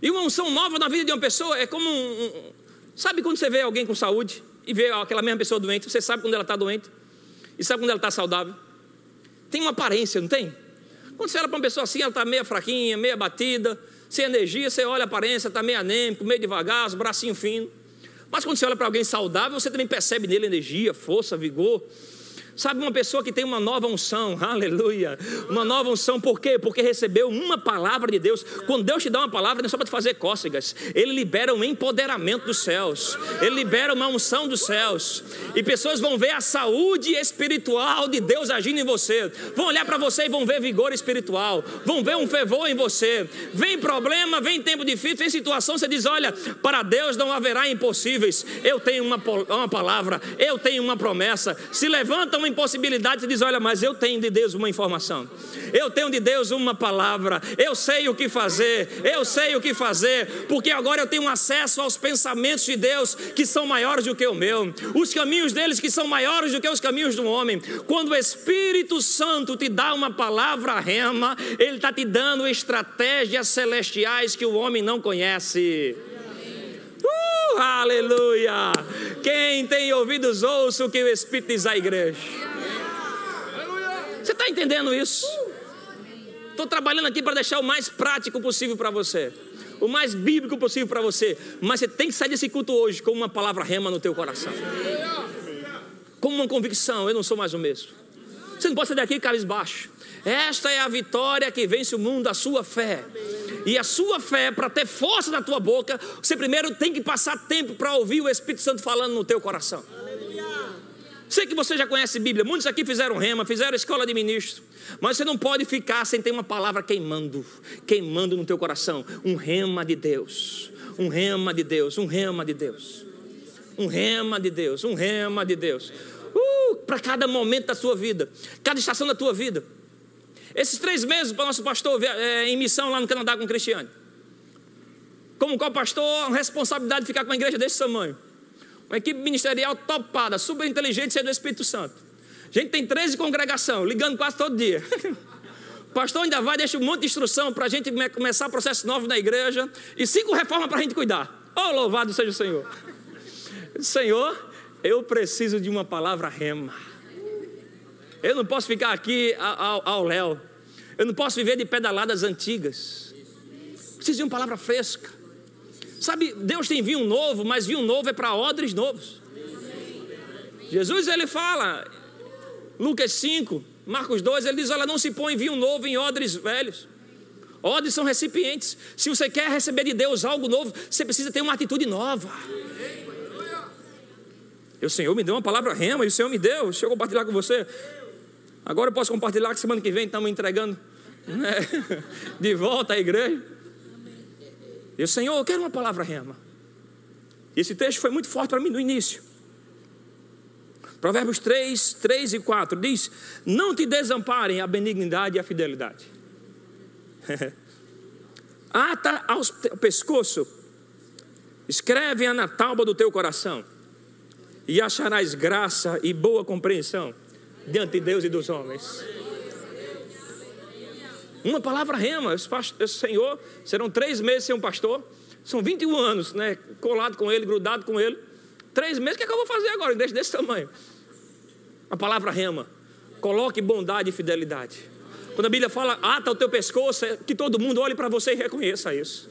E uma unção nova na vida de uma pessoa é como um, sabe quando você vê alguém com saúde e vê aquela mesma pessoa doente, você sabe quando ela está doente e sabe quando ela está saudável. Tem uma aparência, não tem? Quando você olha para uma pessoa assim, ela está meio fraquinha, meio abatida, sem energia, você olha a aparência, está meio anêmico, meio devagar, os bracinhos finos. Mas quando você olha para alguém saudável, você também percebe nele energia, força, vigor. Sabe, uma pessoa que tem uma nova unção, aleluia. Uma nova unção, por quê? Porque recebeu uma palavra de Deus. Quando Deus te dá uma palavra, não é só para te fazer cócegas. Ele libera um empoderamento dos céus. Ele libera uma unção dos céus. E pessoas vão ver a saúde espiritual de Deus agindo em você. Vão olhar para você e vão ver vigor espiritual. Vão ver um fervor em você. Vem problema, vem tempo difícil, vem situação, você diz: olha, para Deus não haverá impossíveis. Eu tenho uma, uma palavra, eu tenho uma promessa. Se levantam uma impossibilidade, você diz: Olha, mas eu tenho de Deus uma informação, eu tenho de Deus uma palavra, eu sei o que fazer, eu sei o que fazer, porque agora eu tenho acesso aos pensamentos de Deus que são maiores do que o meu, os caminhos deles que são maiores do que os caminhos do homem. Quando o Espírito Santo te dá uma palavra rema, ele está te dando estratégias celestiais que o homem não conhece. Aleluia! Quem tem ouvidos, ouça o que o Espírito diz à igreja. Você está entendendo isso? Estou trabalhando aqui para deixar o mais prático possível para você, o mais bíblico possível para você. Mas você tem que sair desse culto hoje com uma palavra rema no teu coração, com uma convicção: eu não sou mais o mesmo. Você não pode sair daqui cabisbaixo. Esta é a vitória que vence o mundo, a sua fé. E a sua fé, para ter força na tua boca, você primeiro tem que passar tempo para ouvir o Espírito Santo falando no teu coração. Sei que você já conhece Bíblia, muitos aqui fizeram rema, fizeram escola de ministro, mas você não pode ficar sem ter uma palavra queimando, queimando no teu coração, um rema de Deus, um rema de Deus, um rema de Deus, um rema de Deus, um rema de Deus, uh, para cada momento da sua vida, cada estação da tua vida. Esses três meses para o nosso pastor é, em missão lá no Canadá com o Cristiano. Como qual pastor, responsabilidade de ficar com uma igreja desse tamanho. Uma equipe ministerial topada, super inteligente, cheia do Espírito Santo. A gente tem 13 congregação, ligando quase todo dia. O pastor ainda vai, deixa um monte de instrução para a gente começar processo novo na igreja e cinco reformas para a gente cuidar. Oh, louvado seja o Senhor. Senhor, eu preciso de uma palavra rema. Eu não posso ficar aqui ao léu. Eu não posso viver de pedaladas antigas. Preciso de uma palavra fresca. Sabe, Deus tem vinho novo, mas vinho novo é para odres novos. Jesus ele fala, Lucas 5, Marcos 2, ele diz: Olha, não se põe vinho novo em odres velhos. Odres são recipientes. Se você quer receber de Deus algo novo, você precisa ter uma atitude nova. E o Senhor me deu uma palavra rema, e o Senhor me deu, deixa eu compartilhar com você. Agora eu posso compartilhar que semana que vem estamos entregando né, de volta à igreja. E o Senhor, eu quero uma palavra rema. Esse texto foi muito forte para mim no início. Provérbios 3, 3 e 4 diz: Não te desamparem a benignidade e a fidelidade. Ata ao pescoço, escreve-a na tábua do teu coração, e acharás graça e boa compreensão diante de Deus e dos homens. Uma palavra rema, esse Senhor, serão três meses sem um pastor, são 21 anos, né? Colado com ele, grudado com ele. Três meses, o que, é que eu vou fazer agora? Deixa desse tamanho. A palavra rema. Coloque bondade e fidelidade. Quando a Bíblia fala, ata o teu pescoço, é que todo mundo olhe para você e reconheça isso.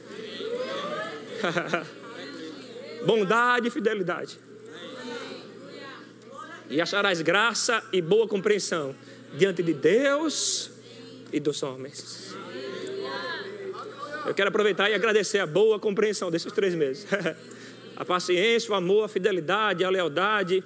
bondade e fidelidade e acharás graça e boa compreensão diante de Deus e dos homens. Eu quero aproveitar e agradecer a boa compreensão desses três meses. a paciência, o amor, a fidelidade, a lealdade,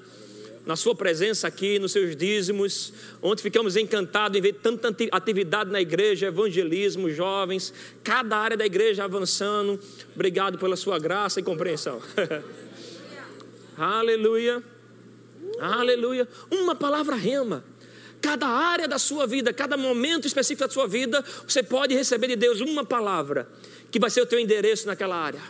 na sua presença aqui, nos seus dízimos, onde ficamos encantados em ver tanta atividade na igreja, evangelismo, jovens, cada área da igreja avançando. Obrigado pela sua graça e compreensão. Aleluia. Aleluia. Uma palavra rema. Cada área da sua vida, cada momento específico da sua vida, você pode receber de Deus uma palavra que vai ser o teu endereço naquela área.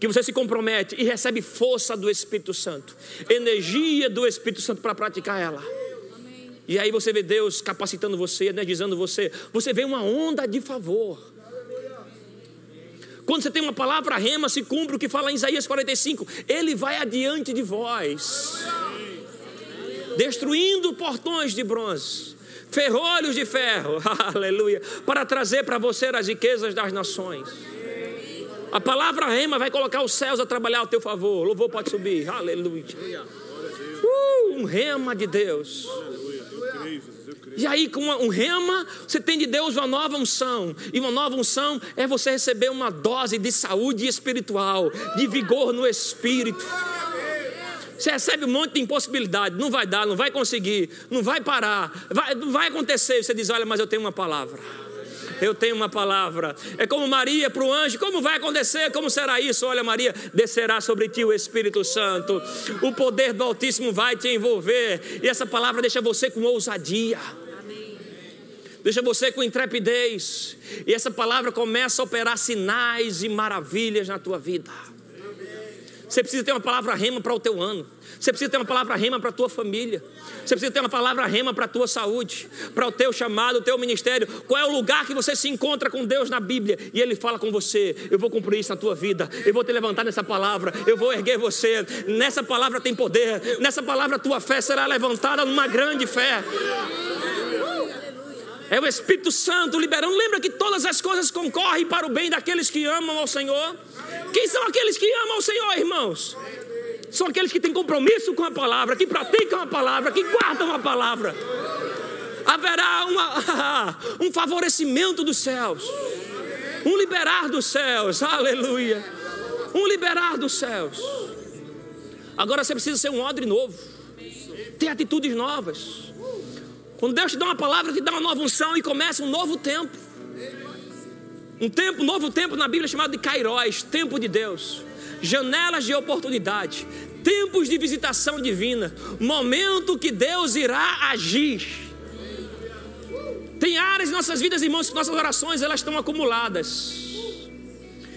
Que você se compromete e recebe força do Espírito Santo, energia do Espírito Santo para praticar ela. E aí você vê Deus capacitando você, energizando você. Você vê uma onda de favor. Quando você tem uma palavra rema, se cumpre o que fala em Isaías 45. Ele vai adiante de vós, destruindo portões de bronze, ferrolhos de ferro, aleluia, para trazer para você as riquezas das nações. A palavra rema vai colocar os céus a trabalhar ao teu favor. Louvor pode subir, aleluia. Uh, um rema de Deus. E aí, com um rema, você tem de Deus uma nova unção. E uma nova unção é você receber uma dose de saúde espiritual, de vigor no espírito. Você recebe um monte de impossibilidade, não vai dar, não vai conseguir, não vai parar, vai, não vai acontecer. Você diz: Olha, mas eu tenho uma palavra. Eu tenho uma palavra. É como Maria para o anjo: Como vai acontecer? Como será isso? Olha, Maria, descerá sobre ti o Espírito Santo. O poder do Altíssimo vai te envolver. E essa palavra deixa você com ousadia deixa você com intrepidez, e essa palavra começa a operar sinais e maravilhas na tua vida. Você precisa ter uma palavra rema para o teu ano. Você precisa ter uma palavra rema para a tua família. Você precisa ter uma palavra rema para a tua saúde, para o teu chamado, o teu ministério. Qual é o lugar que você se encontra com Deus na Bíblia? E Ele fala com você: Eu vou cumprir isso na tua vida. Eu vou te levantar nessa palavra. Eu vou erguer você. Nessa palavra tem poder. Nessa palavra tua fé será levantada numa grande fé. É o Espírito Santo liberando. Lembra que todas as coisas concorrem para o bem daqueles que amam ao Senhor? Quem são aqueles que amam ao Senhor, irmãos? São aqueles que têm compromisso com a palavra, que praticam a palavra, que guardam a palavra. Haverá uma, um favorecimento dos céus, um liberar dos céus, aleluia. Um liberar dos céus. Agora você precisa ser um odre novo, ter atitudes novas. Quando Deus te dá uma palavra, te dá uma nova unção e começa um novo tempo. Um tempo, novo tempo na Bíblia chamado de Kairos, tempo de Deus. Janelas de oportunidade, tempos de visitação divina, momento que Deus irá agir. Tem áreas em nossas vidas, irmãos, que nossas orações elas estão acumuladas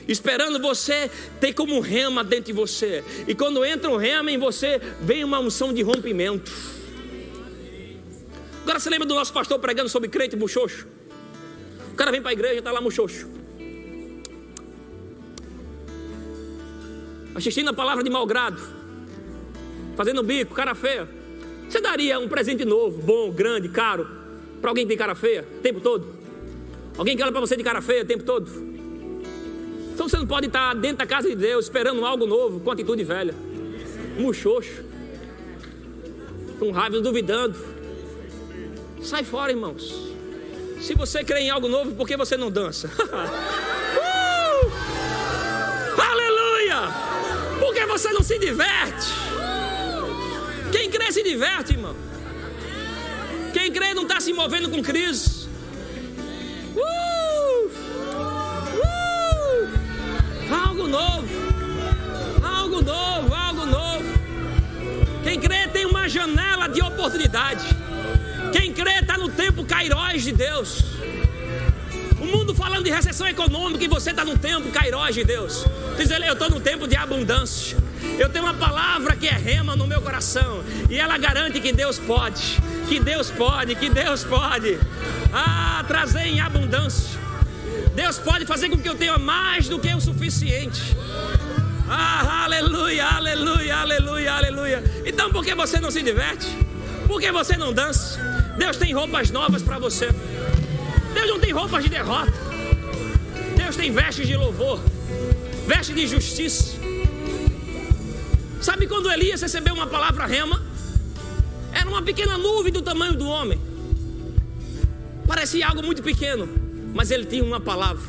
esperando você ter como um rema dentro de você. E quando entra um rema em você, vem uma unção de rompimento. Agora você lembra do nosso pastor pregando sobre crente muxoxo? O cara vem para a igreja e está lá muxoxo. Assistindo a palavra de malgrado. Fazendo bico, cara feia. Você daria um presente novo, bom, grande, caro, para alguém que tem cara feia o tempo todo? Alguém que olha para você de cara feia o tempo todo? Então você não pode estar dentro da casa de Deus esperando algo novo com atitude velha. Muxoxo. Com raiva, duvidando. Sai fora, irmãos. Se você crê em algo novo, por que você não dança? uh! Aleluia! Por que você não se diverte? Quem crê se diverte, irmão. Quem crê não está se movendo com crise. Uh! Uh! Algo novo. Algo novo, algo novo. Quem crê tem uma janela de oportunidade. Crê está no tempo Cairóis de Deus. O mundo falando de recessão econômica e você está no tempo Cairóis de Deus. Diz ele, eu estou no tempo de abundância. Eu tenho uma palavra que é rema no meu coração. E ela garante que Deus pode. Que Deus pode, que Deus pode. Ah, trazer em abundância. Deus pode fazer com que eu tenha mais do que o suficiente. Ah, aleluia, aleluia, aleluia, aleluia. Então por que você não se diverte? Por que você não dança? Deus tem roupas novas para você. Deus não tem roupas de derrota. Deus tem vestes de louvor, vestes de justiça. Sabe quando Elias recebeu uma palavra rema? Era uma pequena nuvem do tamanho do homem. Parecia algo muito pequeno, mas ele tinha uma palavra.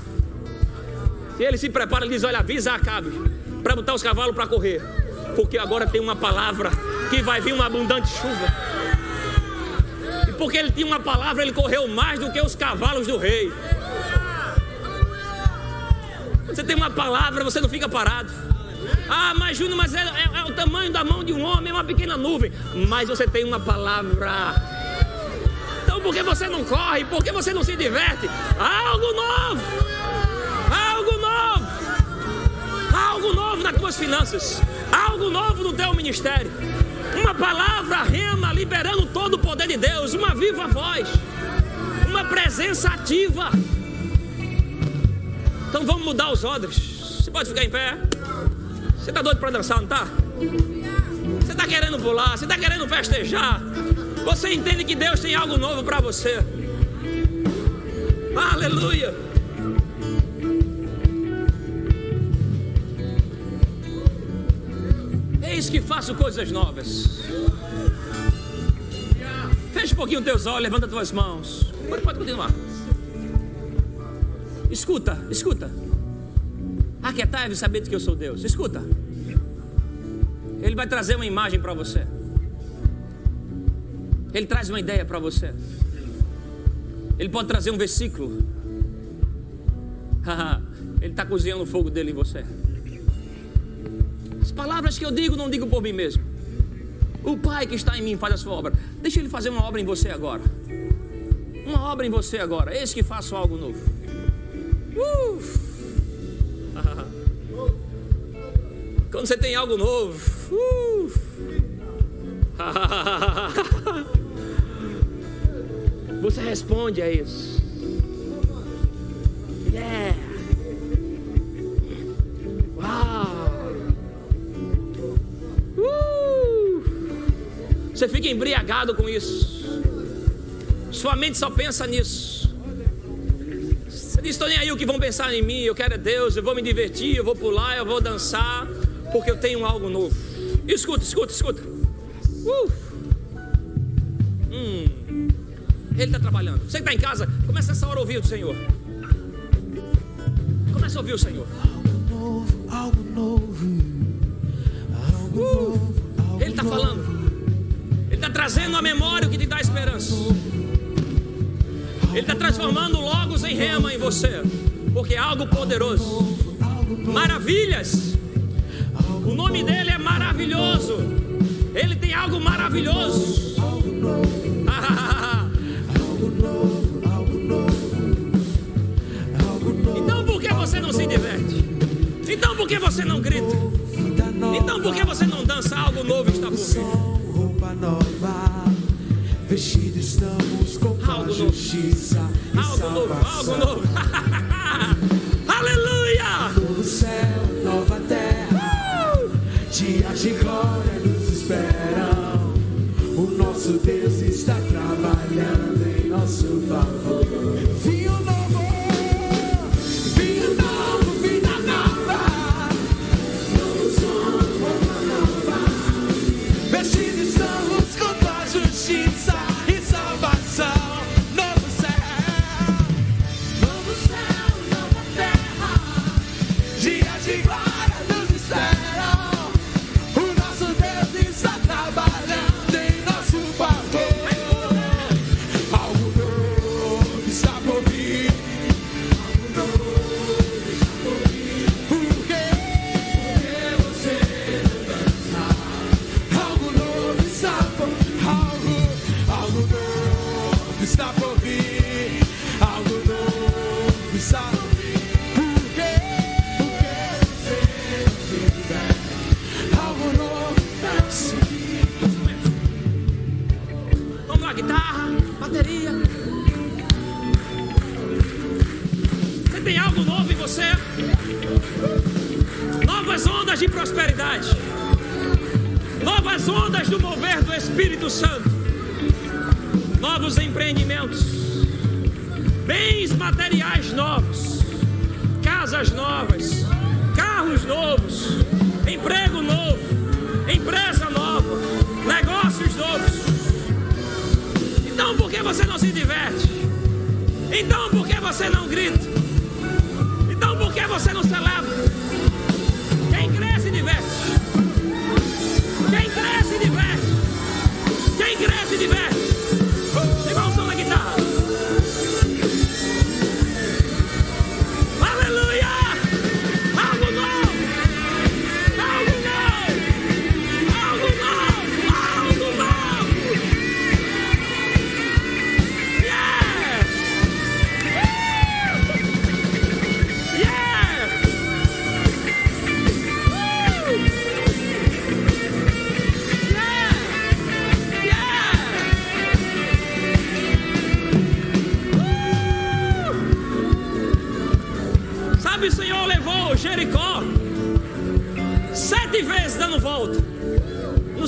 E ele se prepara e diz: Olha, avisa Acabe para botar os cavalos para correr, porque agora tem uma palavra que vai vir uma abundante chuva porque ele tinha uma palavra, ele correu mais do que os cavalos do rei. Você tem uma palavra, você não fica parado. Ah, mas Júnior, mas é, é, é o tamanho da mão de um homem, é uma pequena nuvem. Mas você tem uma palavra Então, por que você não corre? Por que você não se diverte? Algo novo! Algo novo! Algo novo nas tuas finanças! Algo novo no teu ministério! Uma palavra rema liberando todo o poder de Deus, uma viva voz, uma presença ativa. Então vamos mudar os odres. Você pode ficar em pé? Você está doido para dançar, não está? Você está querendo pular, você está querendo festejar. Você entende que Deus tem algo novo para você. Aleluia. Eis que faço coisas novas. Feche um pouquinho teus olhos, levanta tuas mãos. Pode, pode continuar. Escuta, escuta. Aquietai e saber que eu sou Deus. Escuta. Ele vai trazer uma imagem para você. Ele traz uma ideia para você. Ele pode trazer um versículo. Ele está cozinhando o fogo dele em você. As palavras que eu digo, não digo por mim mesmo. O Pai que está em mim faz a sua obra. Deixa Ele fazer uma obra em você agora. Uma obra em você agora. Eis que faço algo novo. Uh. Quando você tem algo novo. Você responde a isso. Yeah. Você fica embriagado com isso. Sua mente só pensa nisso. Você diz: Estou nem aí o que vão pensar em mim. Eu quero é Deus. Eu vou me divertir. Eu vou pular. Eu vou dançar. Porque eu tenho algo novo. Escuta, escuta, escuta. Uh. Ele está trabalhando. Você que está em casa, começa essa hora a ouvir o Senhor. Começa a ouvir o Senhor. Algo novo, algo novo. Trazendo à memória o que te dá esperança. Ele está transformando logos em rema em você. Porque é algo poderoso. Maravilhas. O nome dele é maravilhoso. Ele tem algo maravilhoso. se diverte? Então por que você não grita? Então por que você não dança? Algo novo está por vir. Roupa nova, vestido estamos com algo justiça novo. algo novo, algo novo.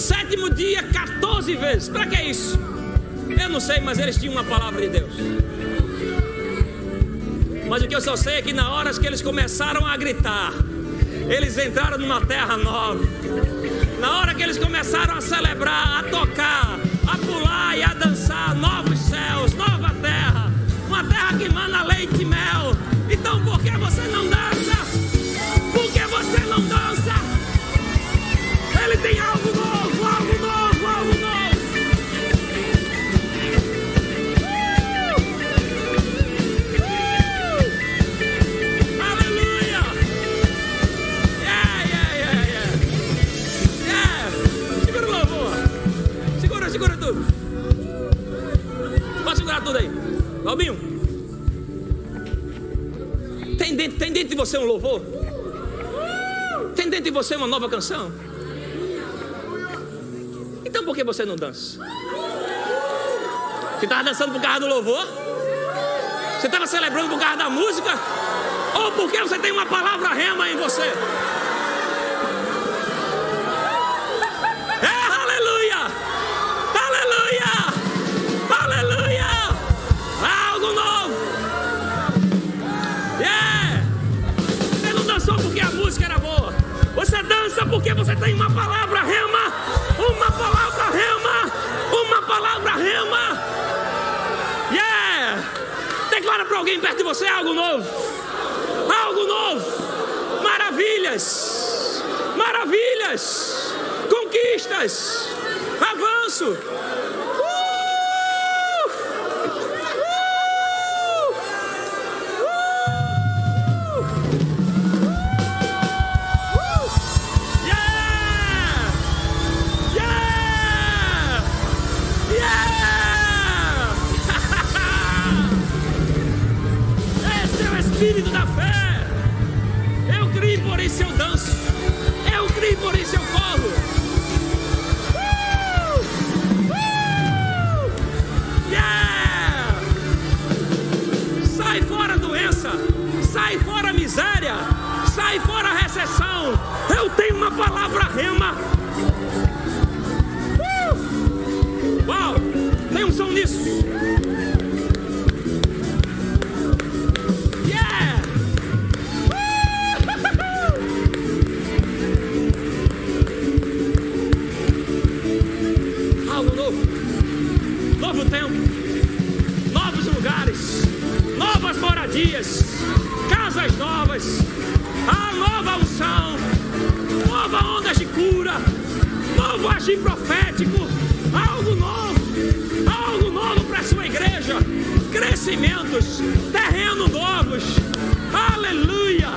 sétimo dia 14 vezes. Para que isso? Eu não sei, mas eles tinham uma palavra de Deus. Mas o que eu só sei é que na hora que eles começaram a gritar, eles entraram numa terra nova. Na hora que eles começaram a celebrar, a tocar, a pular e a dançar, novos céus, nova terra, uma terra que manda leite e mel. Robinho. Tem dentro, tem dentro de você um louvor? Tem dentro de você uma nova canção? Então por que você não dança? Você estava dançando por causa do louvor? Você estava celebrando por causa da música? Ou porque você tem uma palavra rema em você? Porque você tem uma palavra rema. Uma palavra rema. Uma palavra rema. Yeah! Declara para alguém perto de você algo novo. Algo novo. Maravilhas. Maravilhas. Conquistas. Avanço. Palavra rema. Uh! Uau! Tem um som nisso. Cura, novo agir profético, algo novo, algo novo para a sua igreja, crescimentos, terrenos novos, aleluia,